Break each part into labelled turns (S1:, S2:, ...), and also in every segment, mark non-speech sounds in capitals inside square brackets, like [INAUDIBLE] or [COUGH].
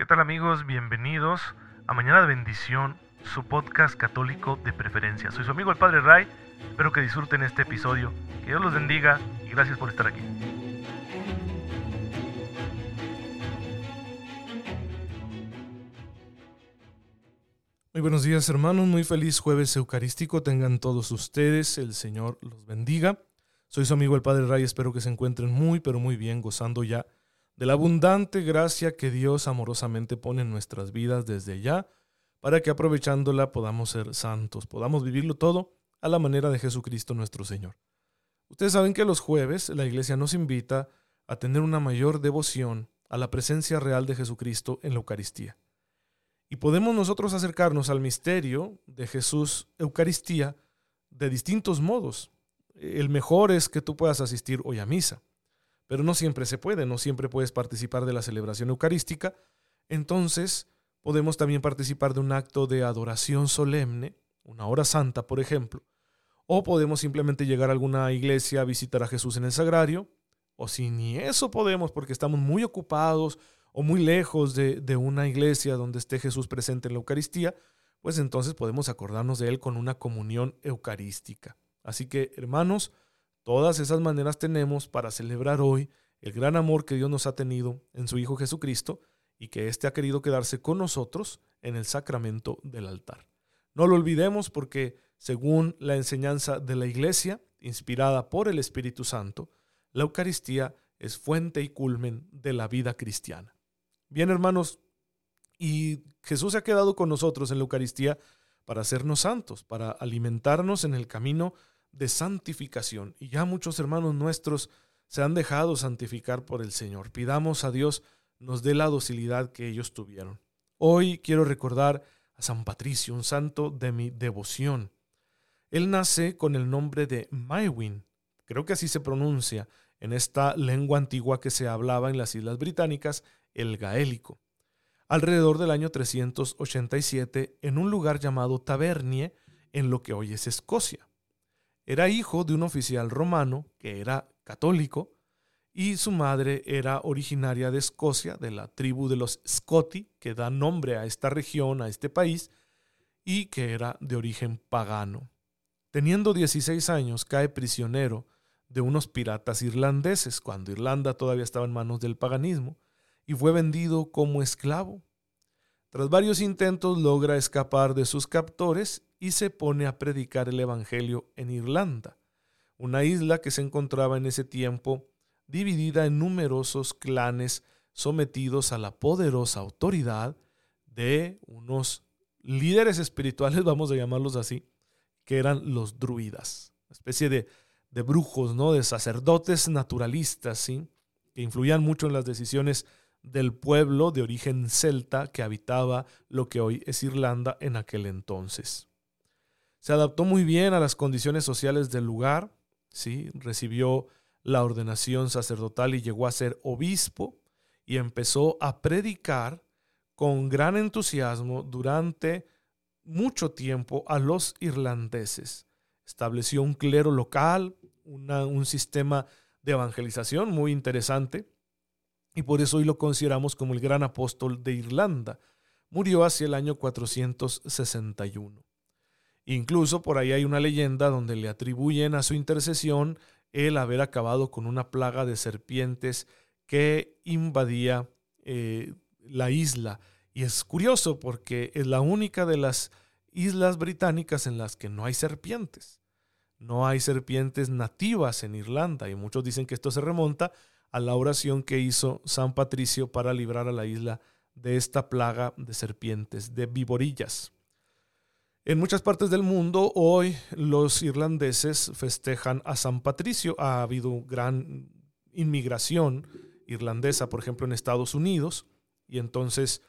S1: ¿Qué tal amigos? Bienvenidos a Mañana de Bendición, su podcast católico de preferencia. Soy su amigo el Padre Ray, espero que disfruten este episodio, que Dios los bendiga y gracias por estar aquí.
S2: Muy buenos días hermanos, muy feliz jueves eucarístico tengan todos ustedes, el Señor los bendiga. Soy su amigo el Padre Ray, espero que se encuentren muy pero muy bien, gozando ya de la abundante gracia que Dios amorosamente pone en nuestras vidas desde ya, para que aprovechándola podamos ser santos, podamos vivirlo todo a la manera de Jesucristo nuestro Señor. Ustedes saben que los jueves la iglesia nos invita a tener una mayor devoción a la presencia real de Jesucristo en la Eucaristía. Y podemos nosotros acercarnos al misterio de Jesús Eucaristía de distintos modos. El mejor es que tú puedas asistir hoy a misa pero no siempre se puede, no siempre puedes participar de la celebración eucarística, entonces podemos también participar de un acto de adoración solemne, una hora santa, por ejemplo, o podemos simplemente llegar a alguna iglesia a visitar a Jesús en el sagrario, o si ni eso podemos porque estamos muy ocupados o muy lejos de, de una iglesia donde esté Jesús presente en la Eucaristía, pues entonces podemos acordarnos de Él con una comunión eucarística. Así que, hermanos, Todas esas maneras tenemos para celebrar hoy el gran amor que Dios nos ha tenido en su Hijo Jesucristo y que éste ha querido quedarse con nosotros en el sacramento del altar. No lo olvidemos porque, según la enseñanza de la Iglesia, inspirada por el Espíritu Santo, la Eucaristía es fuente y culmen de la vida cristiana. Bien, hermanos, y Jesús se ha quedado con nosotros en la Eucaristía para hacernos santos, para alimentarnos en el camino de santificación. Y ya muchos hermanos nuestros se han dejado santificar por el Señor. Pidamos a Dios nos dé la docilidad que ellos tuvieron. Hoy quiero recordar a San Patricio, un santo de mi devoción. Él nace con el nombre de Maewin, creo que así se pronuncia, en esta lengua antigua que se hablaba en las Islas Británicas, el gaélico. Alrededor del año 387, en un lugar llamado Tavernie, en lo que hoy es Escocia. Era hijo de un oficial romano que era católico y su madre era originaria de Escocia, de la tribu de los Scoti, que da nombre a esta región, a este país, y que era de origen pagano. Teniendo 16 años, cae prisionero de unos piratas irlandeses, cuando Irlanda todavía estaba en manos del paganismo, y fue vendido como esclavo. Tras varios intentos logra escapar de sus captores y se pone a predicar el Evangelio en Irlanda, una isla que se encontraba en ese tiempo dividida en numerosos clanes sometidos a la poderosa autoridad de unos líderes espirituales, [LAUGHS] vamos a llamarlos así, que eran los druidas, una especie de, de brujos, ¿no? de sacerdotes naturalistas, ¿sí? que influían mucho en las decisiones del pueblo de origen celta que habitaba lo que hoy es Irlanda en aquel entonces. Se adaptó muy bien a las condiciones sociales del lugar, ¿sí? recibió la ordenación sacerdotal y llegó a ser obispo y empezó a predicar con gran entusiasmo durante mucho tiempo a los irlandeses. Estableció un clero local, un sistema de evangelización muy interesante y por eso hoy lo consideramos como el gran apóstol de Irlanda. Murió hacia el año 461. Incluso por ahí hay una leyenda donde le atribuyen a su intercesión el haber acabado con una plaga de serpientes que invadía eh, la isla. Y es curioso porque es la única de las islas británicas en las que no hay serpientes. No hay serpientes nativas en Irlanda y muchos dicen que esto se remonta a la oración que hizo San Patricio para librar a la isla de esta plaga de serpientes, de viborillas. En muchas partes del mundo hoy los irlandeses festejan a San Patricio. Ha habido gran inmigración irlandesa, por ejemplo, en Estados Unidos, y entonces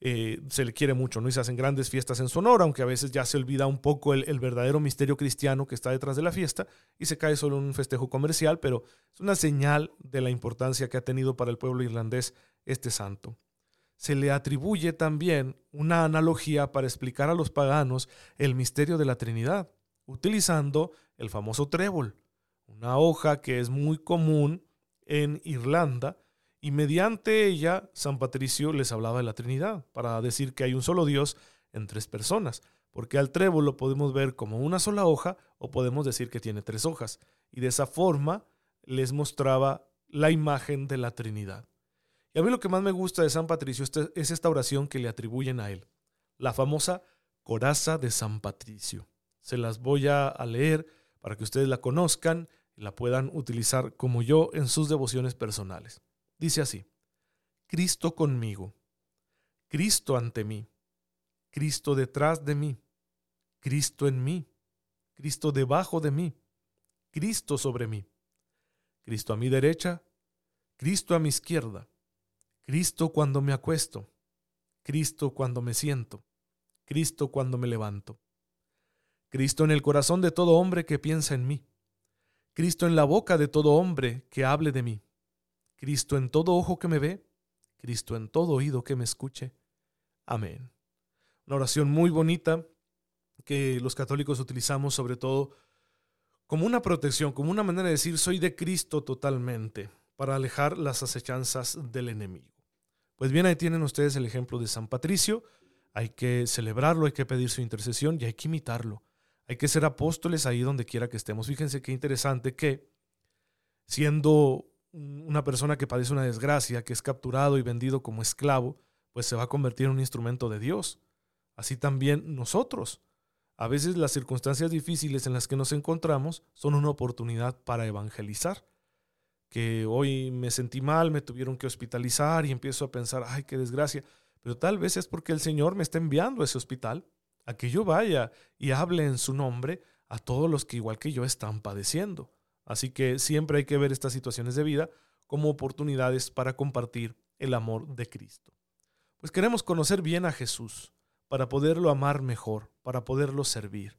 S2: eh, se le quiere mucho, ¿no? Y se hacen grandes fiestas en su honor, aunque a veces ya se olvida un poco el, el, verdadero misterio cristiano que está detrás de la fiesta y se cae solo en un festejo comercial, pero es una señal de la importancia que ha tenido para el pueblo irlandés este santo se le atribuye también una analogía para explicar a los paganos el misterio de la Trinidad, utilizando el famoso trébol, una hoja que es muy común en Irlanda y mediante ella San Patricio les hablaba de la Trinidad, para decir que hay un solo Dios en tres personas, porque al trébol lo podemos ver como una sola hoja o podemos decir que tiene tres hojas, y de esa forma les mostraba la imagen de la Trinidad. Y a mí lo que más me gusta de San Patricio es esta oración que le atribuyen a él, la famosa coraza de San Patricio. Se las voy a leer para que ustedes la conozcan y la puedan utilizar como yo en sus devociones personales. Dice así, Cristo conmigo, Cristo ante mí, Cristo detrás de mí, Cristo en mí, Cristo debajo de mí, Cristo sobre mí, Cristo a mi derecha, Cristo a mi izquierda, Cristo cuando me acuesto, Cristo cuando me siento, Cristo cuando me levanto, Cristo en el corazón de todo hombre que piensa en mí, Cristo en la boca de todo hombre que hable de mí, Cristo en todo ojo que me ve, Cristo en todo oído que me escuche. Amén. Una oración muy bonita que los católicos utilizamos sobre todo como una protección, como una manera de decir soy de Cristo totalmente, para alejar las acechanzas del enemigo. Pues bien, ahí tienen ustedes el ejemplo de San Patricio. Hay que celebrarlo, hay que pedir su intercesión y hay que imitarlo. Hay que ser apóstoles ahí donde quiera que estemos. Fíjense qué interesante que siendo una persona que padece una desgracia, que es capturado y vendido como esclavo, pues se va a convertir en un instrumento de Dios. Así también nosotros. A veces las circunstancias difíciles en las que nos encontramos son una oportunidad para evangelizar. Que hoy me sentí mal, me tuvieron que hospitalizar y empiezo a pensar, ay, qué desgracia. Pero tal vez es porque el Señor me está enviando a ese hospital a que yo vaya y hable en su nombre a todos los que igual que yo están padeciendo. Así que siempre hay que ver estas situaciones de vida como oportunidades para compartir el amor de Cristo. Pues queremos conocer bien a Jesús para poderlo amar mejor, para poderlo servir.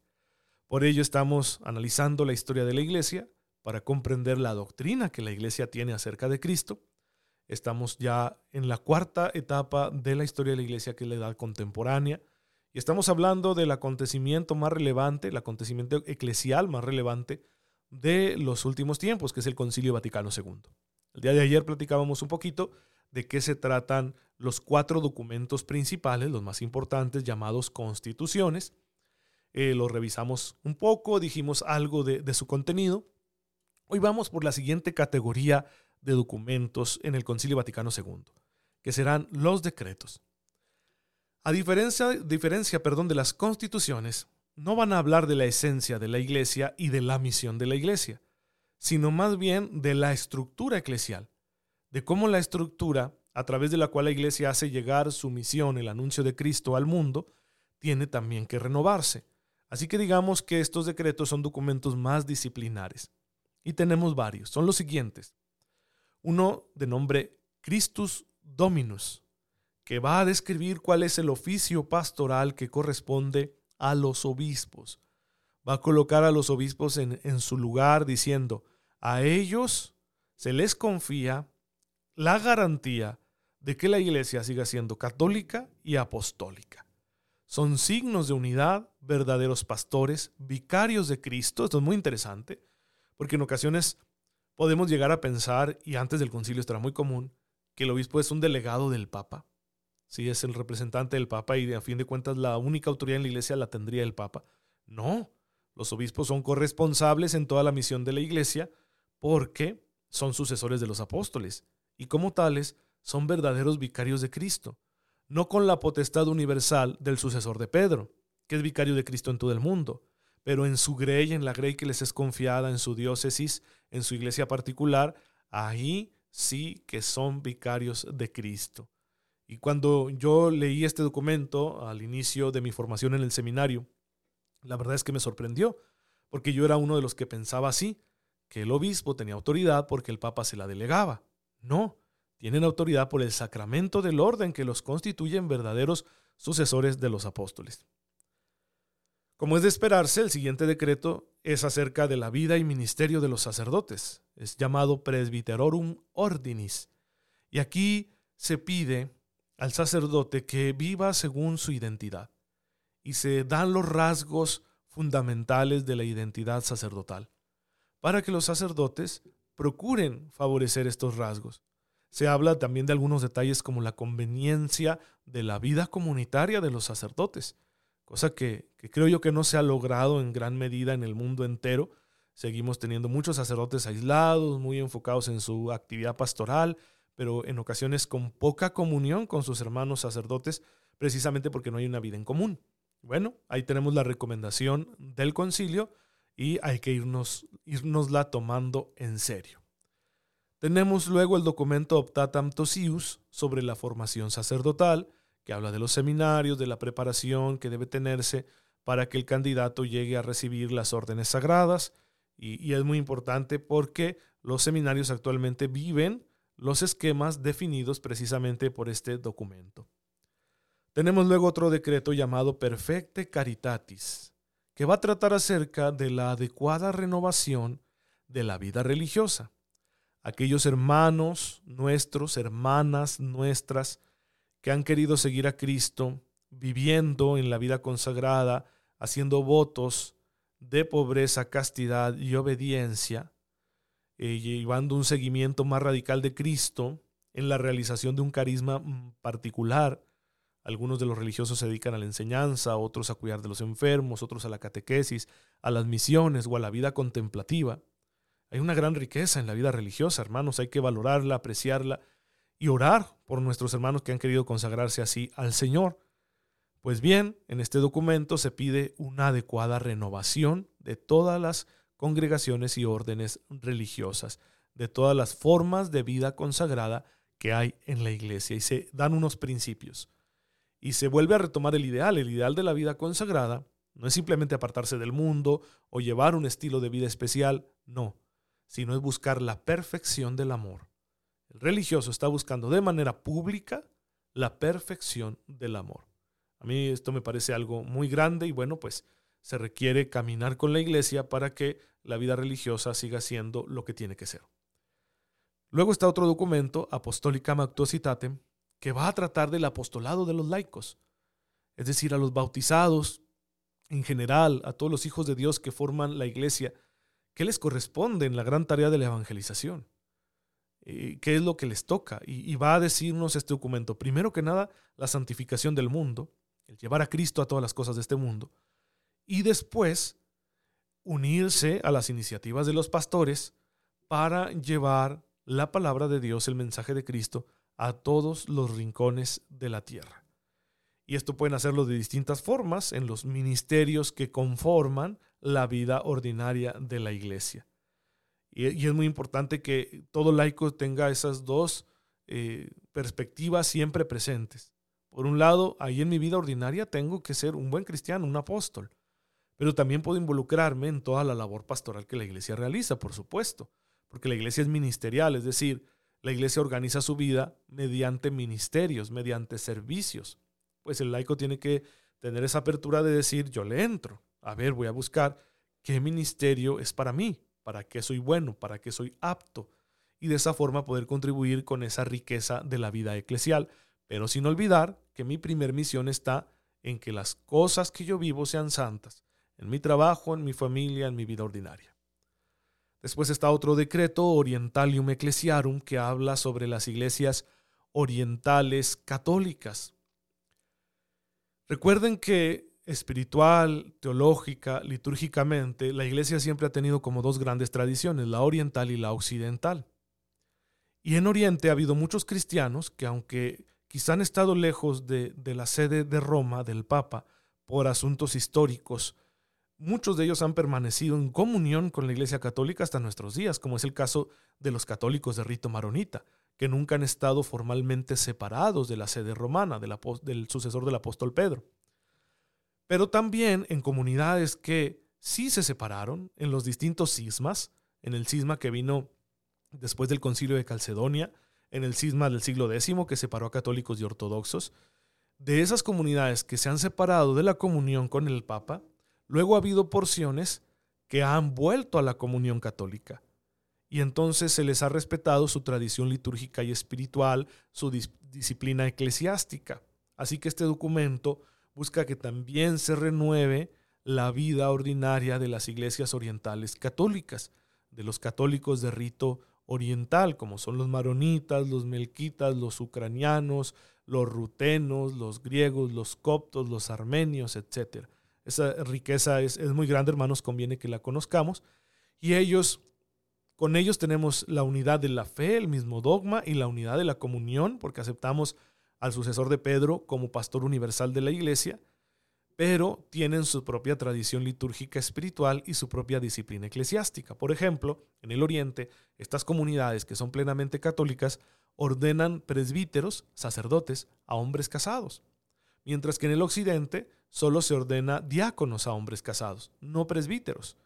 S2: Por ello estamos analizando la historia de la iglesia para comprender la doctrina que la iglesia tiene acerca de Cristo. Estamos ya en la cuarta etapa de la historia de la iglesia, que es la edad contemporánea, y estamos hablando del acontecimiento más relevante, el acontecimiento eclesial más relevante de los últimos tiempos, que es el Concilio Vaticano II. El día de ayer platicábamos un poquito de qué se tratan los cuatro documentos principales, los más importantes, llamados constituciones. Eh, los revisamos un poco, dijimos algo de, de su contenido. Hoy vamos por la siguiente categoría de documentos en el Concilio Vaticano II, que serán los decretos. A diferencia, diferencia perdón, de las constituciones, no van a hablar de la esencia de la iglesia y de la misión de la iglesia, sino más bien de la estructura eclesial, de cómo la estructura a través de la cual la iglesia hace llegar su misión, el anuncio de Cristo al mundo, tiene también que renovarse. Así que digamos que estos decretos son documentos más disciplinares. Y tenemos varios. Son los siguientes. Uno de nombre Christus Dominus, que va a describir cuál es el oficio pastoral que corresponde a los obispos. Va a colocar a los obispos en, en su lugar diciendo, a ellos se les confía la garantía de que la iglesia siga siendo católica y apostólica. Son signos de unidad, verdaderos pastores, vicarios de Cristo. Esto es muy interesante, porque en ocasiones podemos llegar a pensar, y antes del concilio estará muy común, que el obispo es un delegado del Papa. Si es el representante del Papa y a fin de cuentas la única autoridad en la iglesia la tendría el Papa. No, los obispos son corresponsables en toda la misión de la iglesia porque son sucesores de los apóstoles y como tales son verdaderos vicarios de Cristo, no con la potestad universal del sucesor de Pedro, que es vicario de Cristo en todo el mundo, pero en su grey, en la grey que les es confiada, en su diócesis, en su iglesia particular, ahí sí que son vicarios de Cristo. Y cuando yo leí este documento al inicio de mi formación en el seminario, la verdad es que me sorprendió, porque yo era uno de los que pensaba así, que el obispo tenía autoridad porque el papa se la delegaba. No, tienen autoridad por el sacramento del orden que los constituyen verdaderos sucesores de los apóstoles. Como es de esperarse, el siguiente decreto es acerca de la vida y ministerio de los sacerdotes. Es llamado Presbyterorum Ordinis. Y aquí se pide al sacerdote que viva según su identidad. Y se dan los rasgos fundamentales de la identidad sacerdotal, para que los sacerdotes procuren favorecer estos rasgos. Se habla también de algunos detalles como la conveniencia de la vida comunitaria de los sacerdotes, cosa que, creo yo que no se ha logrado en gran medida en el mundo entero. Seguimos teniendo muchos sacerdotes aislados, muy enfocados en su actividad pastoral, pero en ocasiones con poca comunión con sus hermanos sacerdotes, precisamente porque no hay una vida en común. Bueno, ahí tenemos la recomendación del concilio y hay que irnos, irnosla tomando en serio. Tenemos luego el documento Optatam Tosius sobre la formación sacerdotal, que habla de los seminarios, de la preparación que debe tenerse para que el candidato llegue a recibir las órdenes sagradas. Y, y es muy importante porque los seminarios actualmente viven los esquemas definidos precisamente por este documento. Tenemos luego otro decreto llamado Perfecte Caritatis, que va a tratar acerca de la adecuada renovación de la vida religiosa. Aquellos hermanos nuestros, hermanas nuestras, que han querido seguir a Cristo, viviendo en la vida consagrada, haciendo votos de pobreza, castidad y obediencia, eh, llevando un seguimiento más radical de Cristo en la realización de un carisma mm, particular. Algunos de los religiosos se dedican a la enseñanza, otros a cuidar de los enfermos, otros a la catequesis, a las misiones o a la vida contemplativa. Hay una gran riqueza en la vida religiosa, hermanos, hay que valorarla, apreciarla y orar por nuestros hermanos que han querido consagrarse así al Señor. Pues bien, en este documento se pide una adecuada renovación de todas las congregaciones y órdenes religiosas, de todas las formas de vida consagrada que hay en la iglesia. Y se dan unos principios. Y se vuelve a retomar el ideal. El ideal de la vida consagrada no es simplemente apartarse del mundo o llevar un estilo de vida especial, no, sino es buscar la perfección del amor. El religioso está buscando de manera pública la perfección del amor. A mí esto me parece algo muy grande y bueno, pues se requiere caminar con la iglesia para que la vida religiosa siga siendo lo que tiene que ser. Luego está otro documento, Apostolicam Actuositatem, que va a tratar del apostolado de los laicos, es decir, a los bautizados, en general, a todos los hijos de Dios que forman la iglesia, ¿qué les corresponde en la gran tarea de la evangelización? Eh, ¿Qué es lo que les toca? Y, y va a decirnos este documento, primero que nada, la santificación del mundo, el llevar a Cristo a todas las cosas de este mundo y después unirse a las iniciativas de los pastores para llevar la palabra de Dios, el mensaje de Cristo, a todos los rincones de la tierra. Y esto pueden hacerlo de distintas formas en los ministerios que conforman la vida ordinaria de la iglesia. Y, es muy importante que todo laico tenga esas dos eh, perspectivas siempre presentes. Por un lado, ahí en mi vida ordinaria tengo que ser un buen cristiano, un apóstol pero también puedo involucrarme en toda la labor pastoral que la iglesia realiza, por supuesto, porque la iglesia es ministerial, es decir, la iglesia organiza su vida mediante ministerios, mediante servicios. Pues el laico tiene que tener esa apertura de decir, yo le entro, a ver, voy a buscar qué ministerio es para mí, para qué soy bueno, para qué soy apto, y de esa forma poder contribuir con esa riqueza de la vida eclesial, pero sin olvidar que mi primer misión está en que las cosas que yo vivo sean santas, en mi trabajo, en mi familia, en mi vida ordinaria. Después está otro decreto, Orientalium Ecclesiarum, que habla sobre las iglesias orientales católicas. Recuerden que espiritual, teológica, litúrgicamente, la iglesia siempre ha tenido como dos grandes tradiciones, la oriental y la occidental. Y en Oriente ha habido muchos cristianos que aunque quizá han estado lejos de, de la sede de Roma, del Papa, por asuntos históricos, Muchos de ellos han permanecido en comunión con la Iglesia Católica hasta nuestros días, como es el caso de los católicos de rito maronita, que nunca han estado formalmente separados de la sede romana, del sucesor del apóstol Pedro. Pero también en comunidades que sí se separaron, en los distintos cismas, en el cisma que vino después del concilio de Calcedonia, en el cisma del siglo X que separó a católicos y ortodoxos, de esas comunidades que se han separado de la comunión con el Papa, Luego ha habido porciones que han vuelto a la comunión católica. Y entonces se les ha respetado su tradición litúrgica y espiritual, su disciplina eclesiástica. Así que este documento busca que también se renueve la vida ordinaria de las iglesias orientales católicas, de los católicos de rito oriental, como son los maronitas, los melquitas, los ucranianos, los rutenos, los griegos, los coptos, los armenios, etc. Esa riqueza es, es muy grande, hermanos, conviene que la conozcamos. Y ellos, con ellos tenemos la unidad de la fe, el mismo dogma y la unidad de la comunión, porque aceptamos al sucesor de Pedro como pastor universal de la iglesia pero tienen su propia tradición litúrgica espiritual y su propia disciplina eclesiástica. Por ejemplo, en el Oriente, estas comunidades que son plenamente católicas ordenan presbíteros, sacerdotes, a hombres casados, mientras que en el Occidente solo se ordena diáconos a hombres casados, no presbíteros.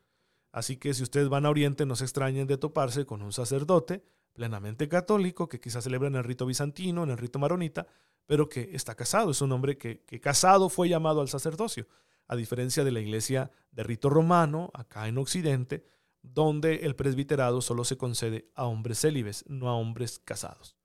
S2: Así que si ustedes van a Oriente, no se extrañen de toparse con un sacerdote plenamente católico que quizás celebra en el rito bizantino, en el rito maronita, pero que está casado. Es un hombre que, casado fue llamado al sacerdocio, a diferencia de la iglesia de rito romano, acá en Occidente, donde el presbiterado solo se concede a hombres célibes, no a hombres casados.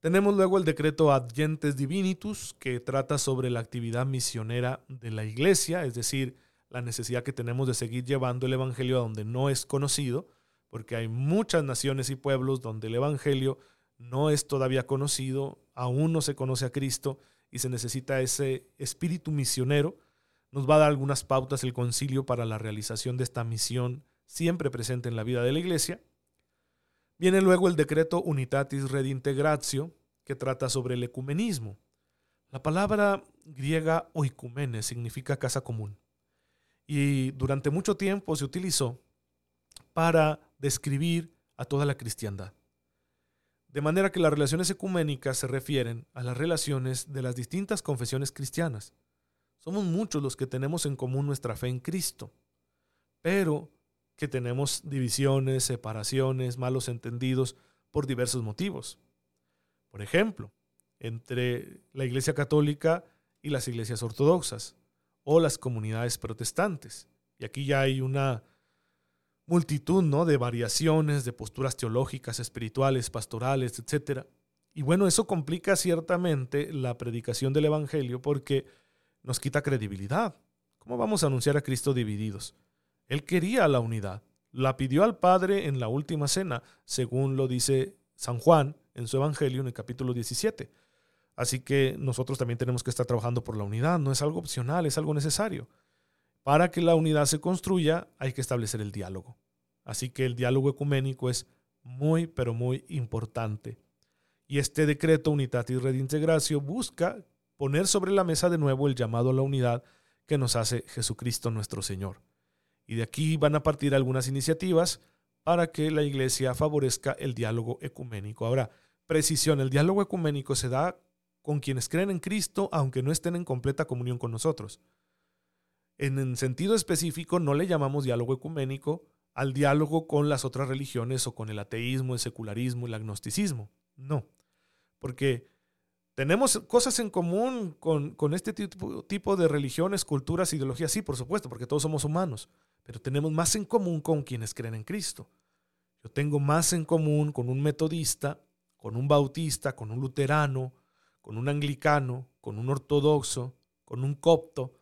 S2: Tenemos luego el decreto Adyentes Divinitus, que trata sobre la actividad misionera de la iglesia, es decir, la necesidad que tenemos de seguir llevando el Evangelio a donde no es conocido, porque hay muchas naciones y pueblos donde el Evangelio no es todavía conocido, aún no se conoce a Cristo y se necesita ese espíritu misionero. Nos va a dar algunas pautas el concilio para la realización de esta misión siempre presente en la vida de la iglesia. Viene luego el decreto Unitatis Redintegratio, que trata sobre el ecumenismo. La palabra griega oikumene significa casa común y durante mucho tiempo se utilizó para describir a toda la cristiandad. De manera que las relaciones ecuménicas se refieren a las relaciones de las distintas confesiones cristianas. Somos muchos los que tenemos en común nuestra fe en Cristo, pero que tenemos divisiones, separaciones, malos entendidos por diversos motivos. Por ejemplo, entre la Iglesia Católica y las iglesias ortodoxas o las comunidades protestantes. Y aquí ya hay una multitud ¿no? de variaciones, de posturas teológicas, espirituales, pastorales, etc. Y bueno, eso complica ciertamente la predicación del Evangelio porque nos quita credibilidad. ¿Cómo vamos a anunciar a Cristo divididos? Él quería la unidad, la pidió al Padre en la última cena, según lo dice San Juan en su Evangelio en el capítulo 17. Así que nosotros también tenemos que estar trabajando por la unidad, no es algo opcional, es algo necesario. Para que la unidad se construya hay que establecer el diálogo. Así que el diálogo ecuménico es muy, pero muy importante. Y este decreto Unitatis Redintegratio busca poner sobre la mesa de nuevo el llamado a la unidad que nos hace Jesucristo nuestro Señor. Y de aquí van a partir algunas iniciativas para que la iglesia favorezca el diálogo ecuménico. Ahora, precisión, el diálogo ecuménico se da con quienes creen en Cristo aunque no estén en completa comunión con nosotros. En sentido específico, no le llamamos diálogo ecuménico al diálogo con las otras religiones o con el ateísmo, el secularismo, el agnosticismo. No, porque tenemos cosas en común con, con este tipo, tipo, de religiones, culturas, ideologías, sí, por supuesto, porque todos somos humanos, pero tenemos más en común con quienes creen en Cristo. Yo tengo más en común con un metodista, con un bautista, con un luterano, con un anglicano, con un ortodoxo, con un copto,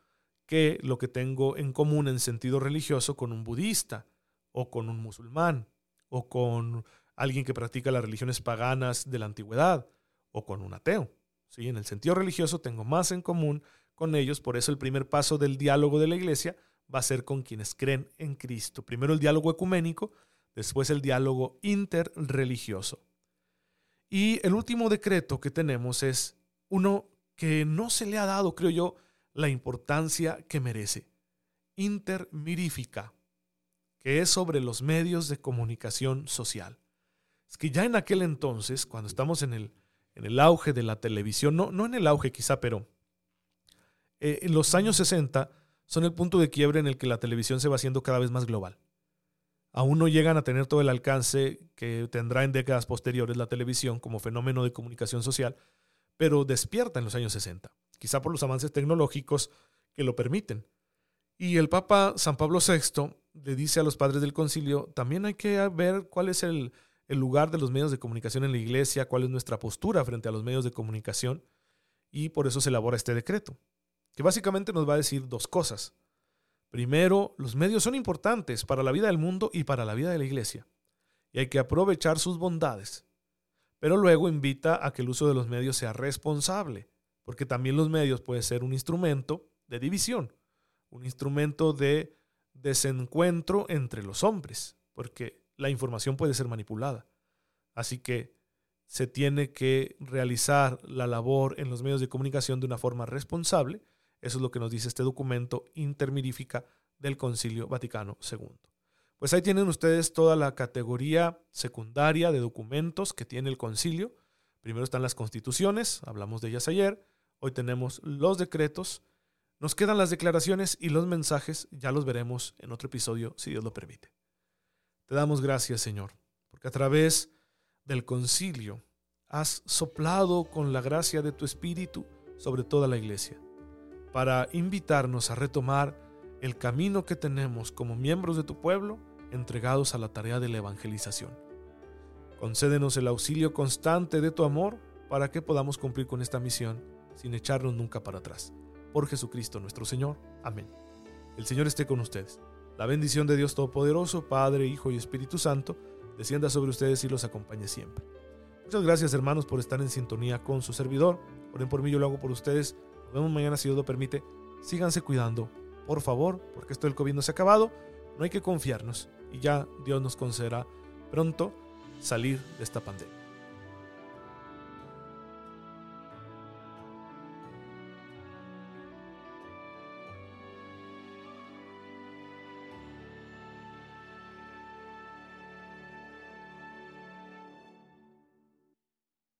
S2: que lo que tengo en común en sentido religioso con un budista o con un musulmán o con alguien que practica las religiones paganas de la antigüedad o con un ateo. ¿Sí? En el sentido religioso tengo más en común con ellos, por eso el primer paso del diálogo de la iglesia va a ser con quienes creen en Cristo. Primero el diálogo ecuménico, después el diálogo interreligioso. Y el último decreto que tenemos es uno que no se le ha dado, creo yo, la importancia que merece. Intermirífica, que es sobre los medios de comunicación social. Es que ya en aquel entonces, cuando estamos en el, en el auge de la televisión, no, no en el auge quizá, pero eh, en los años 60 son el punto de quiebre en el que la televisión se va haciendo cada vez más global. Aún no llegan a tener todo el alcance que tendrá en décadas posteriores la televisión como fenómeno de comunicación social, pero despierta en los años 60 quizá por los avances tecnológicos que lo permiten. Y el Papa San Pablo VI le dice a los padres del concilio, también hay que ver cuál es el, lugar de los medios de comunicación en la iglesia, cuál es nuestra postura frente a los medios de comunicación, y por eso se elabora este decreto, que básicamente nos va a decir dos cosas. Primero, los medios son importantes para la vida del mundo y para la vida de la iglesia. y hay que aprovechar sus bondades. Pero luego invita a que el uso de los medios sea responsable, porque también los medios pueden ser un instrumento de división, un instrumento de desencuentro entre los hombres, porque la información puede ser manipulada. Así que se tiene que realizar la labor en los medios de comunicación de una forma responsable. Eso es lo que nos dice este documento intermirífica del Concilio Vaticano II. Pues ahí tienen ustedes toda la categoría secundaria de documentos que tiene el concilio. Primero están las constituciones, hablamos de ellas ayer. Hoy tenemos los decretos. Nos quedan las declaraciones y los mensajes, ya los veremos en otro episodio, si Dios lo permite. Te damos gracias, Señor, porque a través del concilio has soplado con la gracia de tu Espíritu sobre toda la iglesia, para invitarnos a retomar el camino que tenemos como miembros de tu pueblo entregados a la tarea de la evangelización. Concédenos el auxilio constante de tu amor para que podamos cumplir con esta misión sin echarnos nunca para atrás. Por Jesucristo nuestro Señor. Amén. El Señor esté con ustedes. La bendición de Dios Todopoderoso, Padre, Hijo y Espíritu Santo, descienda sobre ustedes y los acompañe siempre. Muchas gracias hermanos por estar en sintonía con su servidor. Oren por mí, yo lo hago por ustedes. Nos vemos mañana si Dios lo permite. Síganse cuidando, por favor, porque esto del COVID no se ha acabado. No hay que confiarnos y ya Dios nos concederá pronto salir de esta pandemia.